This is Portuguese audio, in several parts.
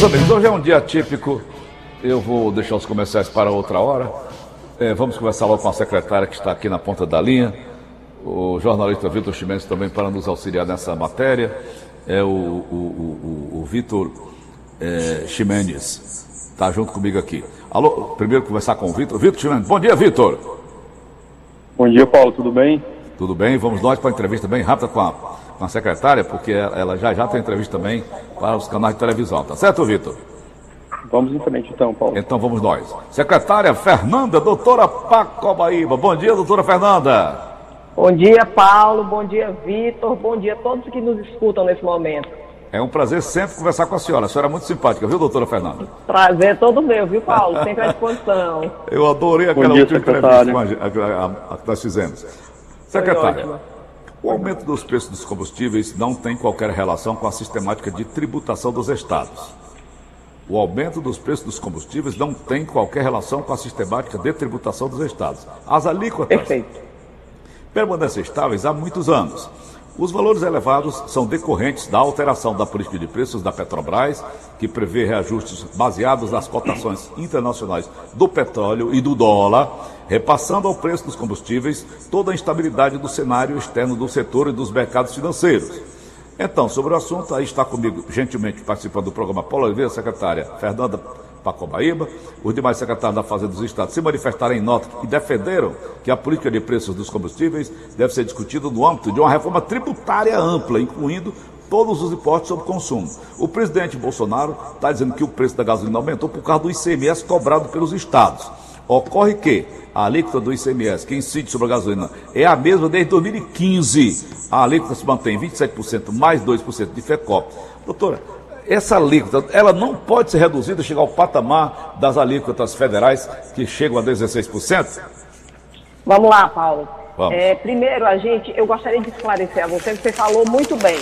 Meus amigos, hoje é um dia típico. Eu vou deixar os comerciais para outra hora. É, vamos conversar logo com a secretária que está aqui na ponta da linha. O jornalista Vitor Chimenez também para nos auxiliar nessa matéria. É o, o, o, o Vitor é, Chimenez. Está junto comigo aqui. Alô, primeiro conversar com o Vitor. Vitor Chimenez. Bom dia, Vitor. Bom dia, Paulo. Tudo bem? Tudo bem? Vamos nós para a entrevista bem rápida com a, com a secretária, porque ela já já tem entrevista também para os canais de televisão. Tá certo, Vitor? Vamos em frente então, Paulo. Então vamos nós. Secretária Fernanda, doutora Pacobaíba. Bom dia, doutora Fernanda. Bom dia, Paulo. Bom dia, Vitor. Bom dia a todos que nos escutam nesse momento. É um prazer sempre conversar com a senhora. A senhora é muito simpática, viu, doutora Fernanda? Prazer todo meu, viu, Paulo? Sempre à disposição. Eu adorei aquela dia, última secretária. entrevista que nós fizemos. Secretária. O aumento dos preços dos combustíveis não tem qualquer relação com a sistemática de tributação dos estados. O aumento dos preços dos combustíveis não tem qualquer relação com a sistemática de tributação dos estados. As alíquotas Perfeito. permanecem estáveis há muitos anos. Os valores elevados são decorrentes da alteração da política de preços da Petrobras, que prevê reajustes baseados nas cotações internacionais do petróleo e do dólar, repassando ao preço dos combustíveis toda a instabilidade do cenário externo do setor e dos mercados financeiros. Então, sobre o assunto, aí está comigo, gentilmente participando do programa Paulo Oliveira, secretária Fernanda Pacobaíba, os demais secretários da Fazenda dos Estados se manifestaram em nota e defenderam que a política de preços dos combustíveis deve ser discutida no âmbito de uma reforma tributária ampla, incluindo todos os impostos sobre consumo. O presidente Bolsonaro está dizendo que o preço da gasolina aumentou por causa do ICMS cobrado pelos estados. Ocorre que a alíquota do ICMS que incide sobre a gasolina é a mesma desde 2015. A alíquota se mantém 27% mais 2% de FECOP. Doutora, essa alíquota, ela não pode ser reduzida, chegar ao patamar das alíquotas federais que chegam a 16%? Vamos lá, Paulo. Vamos. É, primeiro, a gente, eu gostaria de esclarecer a você que você falou muito bem.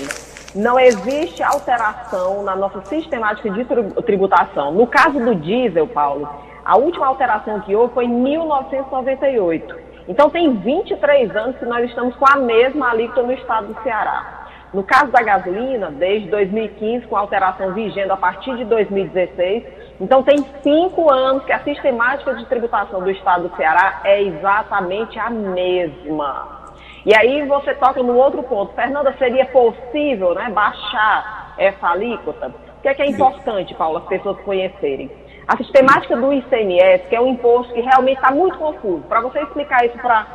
Não existe alteração na nossa sistemática de tri- tributação. No caso do diesel, Paulo, a última alteração que houve foi em 1998. Então, tem 23 anos que nós estamos com a mesma alíquota no estado do Ceará. No caso da gasolina, desde 2015, com alteração vigente a partir de 2016, então tem cinco anos que a sistemática de tributação do estado do Ceará é exatamente a mesma. E aí você toca no outro ponto. Fernanda, seria possível né, baixar essa alíquota? O que é, que é importante, Paulo, as pessoas conhecerem? A sistemática do ICMS, que é um imposto que realmente está muito confuso. Para você explicar isso para,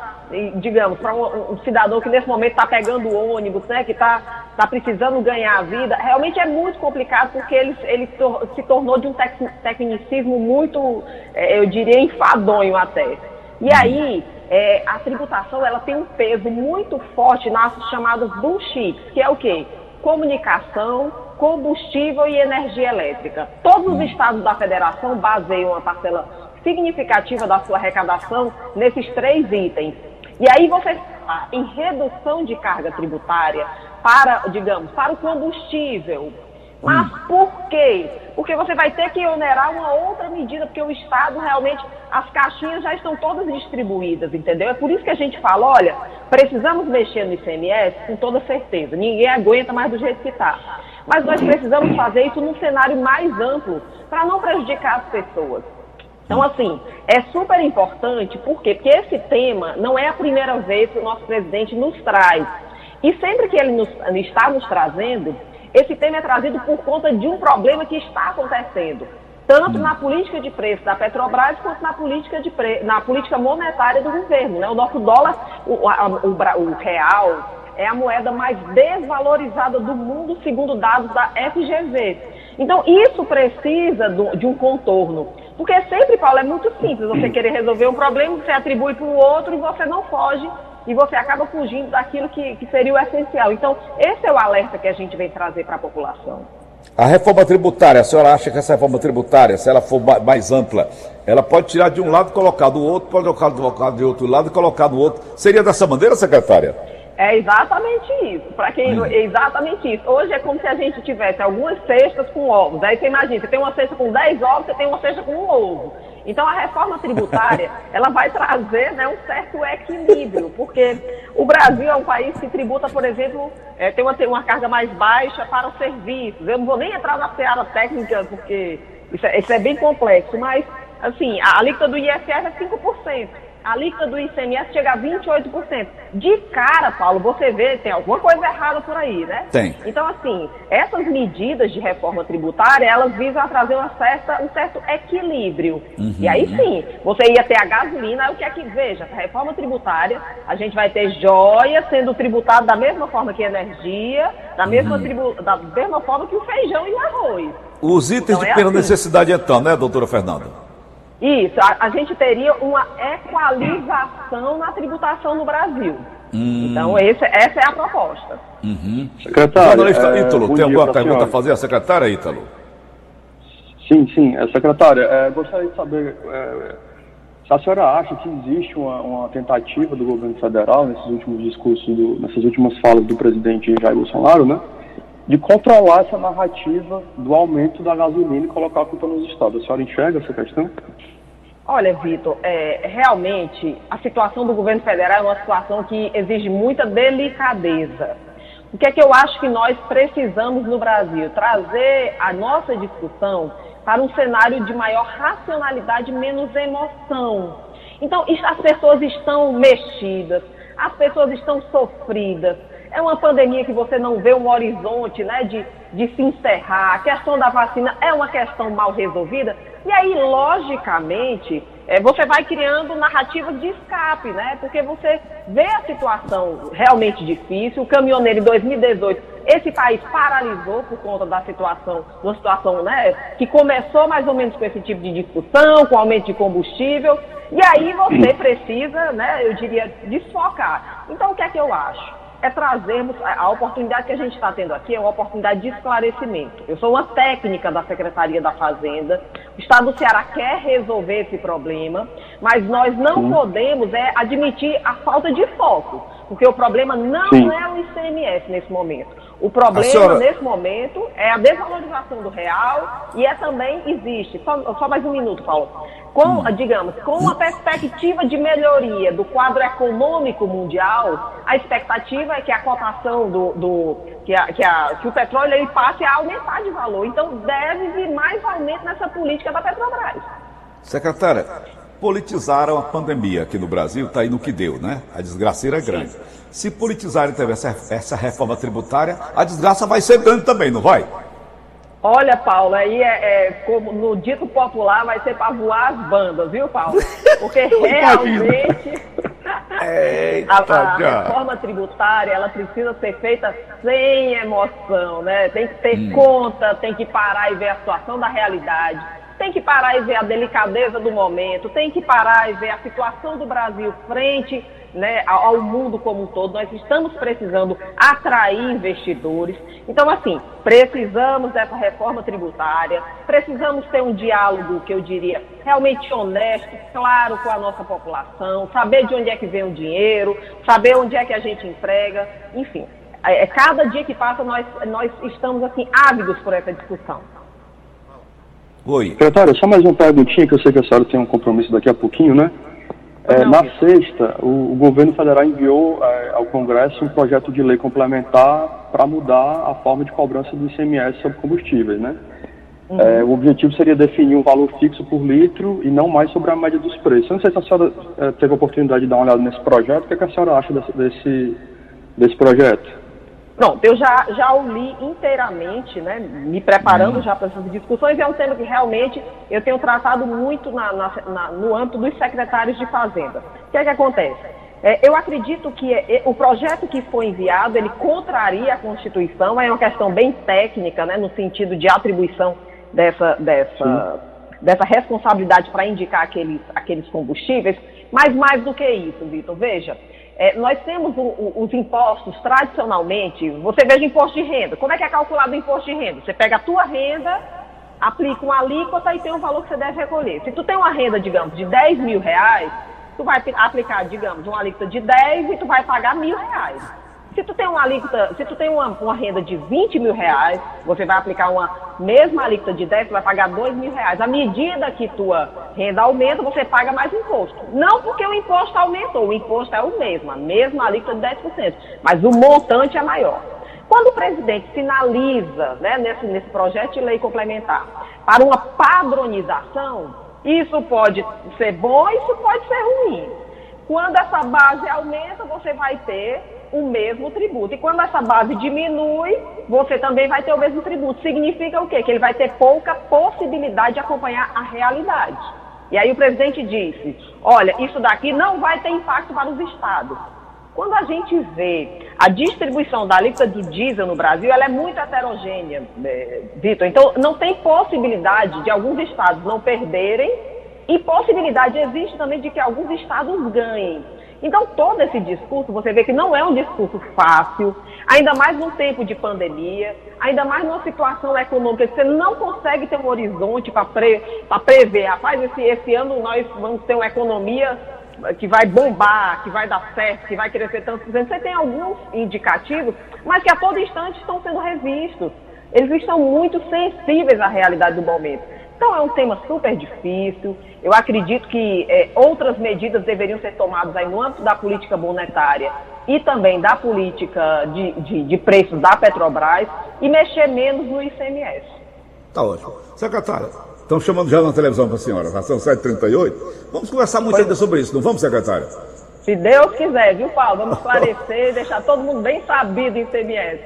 digamos, para um, um cidadão que nesse momento está pegando ônibus, né, que está tá precisando ganhar a vida, realmente é muito complicado porque ele, ele tor- se tornou de um tec- tecnicismo muito, eh, eu diria, enfadonho até. E aí, é, a tributação ela tem um peso muito forte nas chamadas bullshits, que é o quê? Comunicação, combustível e energia elétrica. Todos os estados da federação baseiam uma parcela significativa da sua arrecadação nesses três itens. E aí você fala em redução de carga tributária para, digamos, para o combustível, mas por quê? Porque você vai ter que onerar uma outra medida, porque o Estado realmente, as caixinhas já estão todas distribuídas, entendeu? É por isso que a gente fala, olha, precisamos mexer no ICMS com toda certeza, ninguém aguenta mais do jeito que está. Mas nós precisamos fazer isso num cenário mais amplo, para não prejudicar as pessoas. Então, assim, é super importante, por quê? Porque esse tema não é a primeira vez que o nosso presidente nos traz. E sempre que ele nos, está nos trazendo, esse tema é trazido por conta de um problema que está acontecendo, tanto na política de preço da Petrobras quanto na política, de pre... na política monetária do governo. Né? O nosso dólar, o, o o real, é a moeda mais desvalorizada do mundo, segundo dados da FGV. Então, isso precisa do- de um contorno. Porque sempre, Paulo, é muito simples você querer resolver um problema, você atribui para o outro e você não foge e você acaba fugindo daquilo que, que seria o essencial. Então, esse é o alerta que a gente vem trazer para a população. A reforma tributária, a senhora acha que essa reforma tributária, se ela for ma- mais ampla, ela pode tirar de um lado e colocar do outro, pode colocar do- de outro lado e colocar no outro. Seria dessa maneira, secretária? É exatamente isso. Para quem é exatamente isso. Hoje é como se a gente tivesse algumas cestas com ovos. Aí você imagina, você tem uma cesta com 10 ovos, você tem uma cesta com um ovo. Então, a reforma tributária, ela vai trazer né, um certo equilíbrio, porque o Brasil é um país que tributa, por exemplo, é, tem, uma, tem uma carga mais baixa para os serviços. Eu não vou nem entrar na seara técnica, porque isso é, isso é bem complexo, mas, assim, a alíquota do ISS é 5% a alíquota do ICMS chega a 28%. De cara, Paulo, você vê, tem alguma coisa errada por aí, né? Tem. Então, assim, essas medidas de reforma tributária, elas visam a trazer uma certa, um certo equilíbrio. Uhum. E aí sim, você ia ter a gasolina, o que é que, veja, essa reforma tributária, a gente vai ter joia sendo tributado da mesma forma que a energia, da mesma, uhum. tribu, da mesma forma que o feijão e o arroz. Os itens então, de é primeira assim. necessidade, então, né, doutora Fernanda? Isso, a, a, gente teria uma equalização na tributação no Brasil. Hum. Então, esse, essa é a proposta. Uhum. Secretário, Jornalista é, Ítalo, tem alguma pergunta senhora. a fazer? A secretária, Ítalo? Sim, sim. É, secretária, é, gostaria de saber é, se a senhora acha que existe uma, uma, tentativa do governo federal, nesses últimos discursos, do, nessas últimas falas do presidente Jair Bolsonaro, né? de controlar essa narrativa do aumento da gasolina e colocar a culpa nos estados. A senhora enxerga essa questão? Olha, Vitor, é, realmente a situação do governo federal é uma situação que exige muita delicadeza. O que é que eu acho que nós precisamos no Brasil? Trazer a nossa discussão para um cenário de maior racionalidade, menos emoção. Então, as pessoas estão mexidas, as pessoas estão sofridas. É uma pandemia que você não vê um horizonte né, de, de se encerrar. A questão da vacina é uma questão mal resolvida. E aí, logicamente, é, você vai criando narrativas de escape, né? Porque você vê a situação realmente difícil. O caminhoneiro em 2018, esse país paralisou por conta da situação, uma situação né, que começou mais ou menos com esse tipo de discussão, com aumento de combustível. E aí você precisa, né, eu diria, desfocar. Então, o que é que eu acho? É trazermos a oportunidade que a gente está tendo aqui é uma oportunidade de esclarecimento. Eu sou uma técnica da Secretaria da Fazenda. O Estado do Ceará quer resolver esse problema, mas nós não Sim. podemos é, admitir a falta de foco, porque o problema não Sim. é o ICMS nesse momento. O problema senhora... nesse momento é a desvalorização do real e é também existe. Só, só mais um minuto, Paulo. Com, hum. digamos, com uma perspectiva de melhoria do quadro econômico mundial, a expectativa é que a cotação do, do que, a, que, a, que, o petróleo ele passe a aumentar de valor. Então deve vir mais aumento nessa política da Petrobras. Secretária, politizaram a pandemia aqui no Brasil, está aí no que deu, né? A desgraceira é grande. Se politizarem também essa, essa reforma tributária, a desgraça vai ser grande também, não vai? Olha, Paulo, aí é, é, como no dito popular vai ser para voar as bandas, viu, Paulo? Porque realmente a, a reforma tributária ela precisa ser feita sem emoção, né? Tem que ter hum. conta, tem que parar e ver a situação da realidade, tem que parar e ver a delicadeza do momento, tem que parar e ver a situação do Brasil frente né, ao mundo como um todo. Nós estamos precisando atrair investidores. Então, assim, precisamos dessa reforma tributária, precisamos ter um diálogo que eu diria realmente honesto, claro com a nossa população, saber de onde é que vem o dinheiro, saber onde é que a gente emprega, enfim. É, é cada dia que passa nós, nós estamos assim ávidos por essa discussão. Oi. Secretário, só mais uma perguntinha que eu sei que a senhora tem um compromisso daqui a pouquinho, né? É, na sexta, o, o, governo federal enviou é, ao Congresso um projeto de lei complementar para mudar a forma de cobrança do ICMS sobre combustíveis, né? Uhum. É, o objetivo seria definir um valor fixo por litro e não mais sobre a média dos preços. Eu não sei se a senhora é, teve a oportunidade de dar uma olhada nesse projeto. O que, é que a senhora acha desse, desse, desse projeto? Pronto, eu já, já o li inteiramente, né, me preparando já para essas discussões, é um tema que realmente eu tenho tratado muito na, na, na, no âmbito dos secretários de Fazenda. O que é que acontece? É, eu acredito que é, o projeto que foi enviado, ele contraria a Constituição, é uma questão bem técnica, né, no sentido de atribuição dessa, dessa, dessa responsabilidade para indicar aqueles, aqueles combustíveis, mas mais do que isso, Vitor, veja, é, nós temos o, o, os impostos, tradicionalmente, você veja imposto de renda. Como é que é calculado o imposto de renda? Você pega a tua renda, aplica uma alíquota e tem um valor que você deve recolher. Se tu tem uma renda, digamos, de 10 mil reais, tu vai aplicar, digamos, uma alíquota de 10 e tu vai pagar mil reais. Se tu tem uma alíquota, se tu tem uma, uma, renda de 20 mil reais, você vai aplicar uma mesma alíquota de 10, você vai pagar 2 mil reais. À medida que tua renda aumenta, você paga mais imposto. Não porque o imposto aumentou, o imposto é o mesmo, a mesma alíquota de 10%, mas o montante é maior. Quando o presidente sinaliza, né, nesse, nesse projeto de lei complementar, para uma padronização, isso pode ser bom, isso pode ser ruim. Quando essa base aumenta, você vai ter o mesmo tributo. E quando essa base diminui, você também vai ter o mesmo tributo. Significa o quê? Que ele vai ter pouca possibilidade de acompanhar a realidade. E aí o presidente disse: olha, isso daqui não vai ter impacto para os estados. Quando a gente vê a distribuição da alíquota do diesel no Brasil, ela é muito heterogênea, é, Vitor. Então, não tem possibilidade de alguns estados não perderem e possibilidade existe também de que alguns estados ganhem. Então, todo esse discurso, você vê que não é um discurso fácil, ainda mais num tempo de pandemia, ainda mais numa situação econômica que você não consegue ter um horizonte para pre, prever. Rapaz, esse, esse ano nós vamos ter uma economia que vai bombar, que vai dar certo, que vai crescer tanto Você tem alguns indicativos, mas que a todo instante estão sendo revistos. Eles estão muito sensíveis à realidade do momento. Então é um tema super difícil. Eu acredito que é, outras medidas deveriam ser tomadas aí no âmbito da política monetária e também da política de, de, de preços da Petrobras e mexer menos no ICMS. Tá ótimo. Secretária, Estão chamando já na televisão para a senhora, já são 7h38. Vamos conversar muito ainda sobre isso, não vamos, secretário? Se Deus quiser, viu, Paulo? Vamos esclarecer e deixar todo mundo bem sabido em CMS.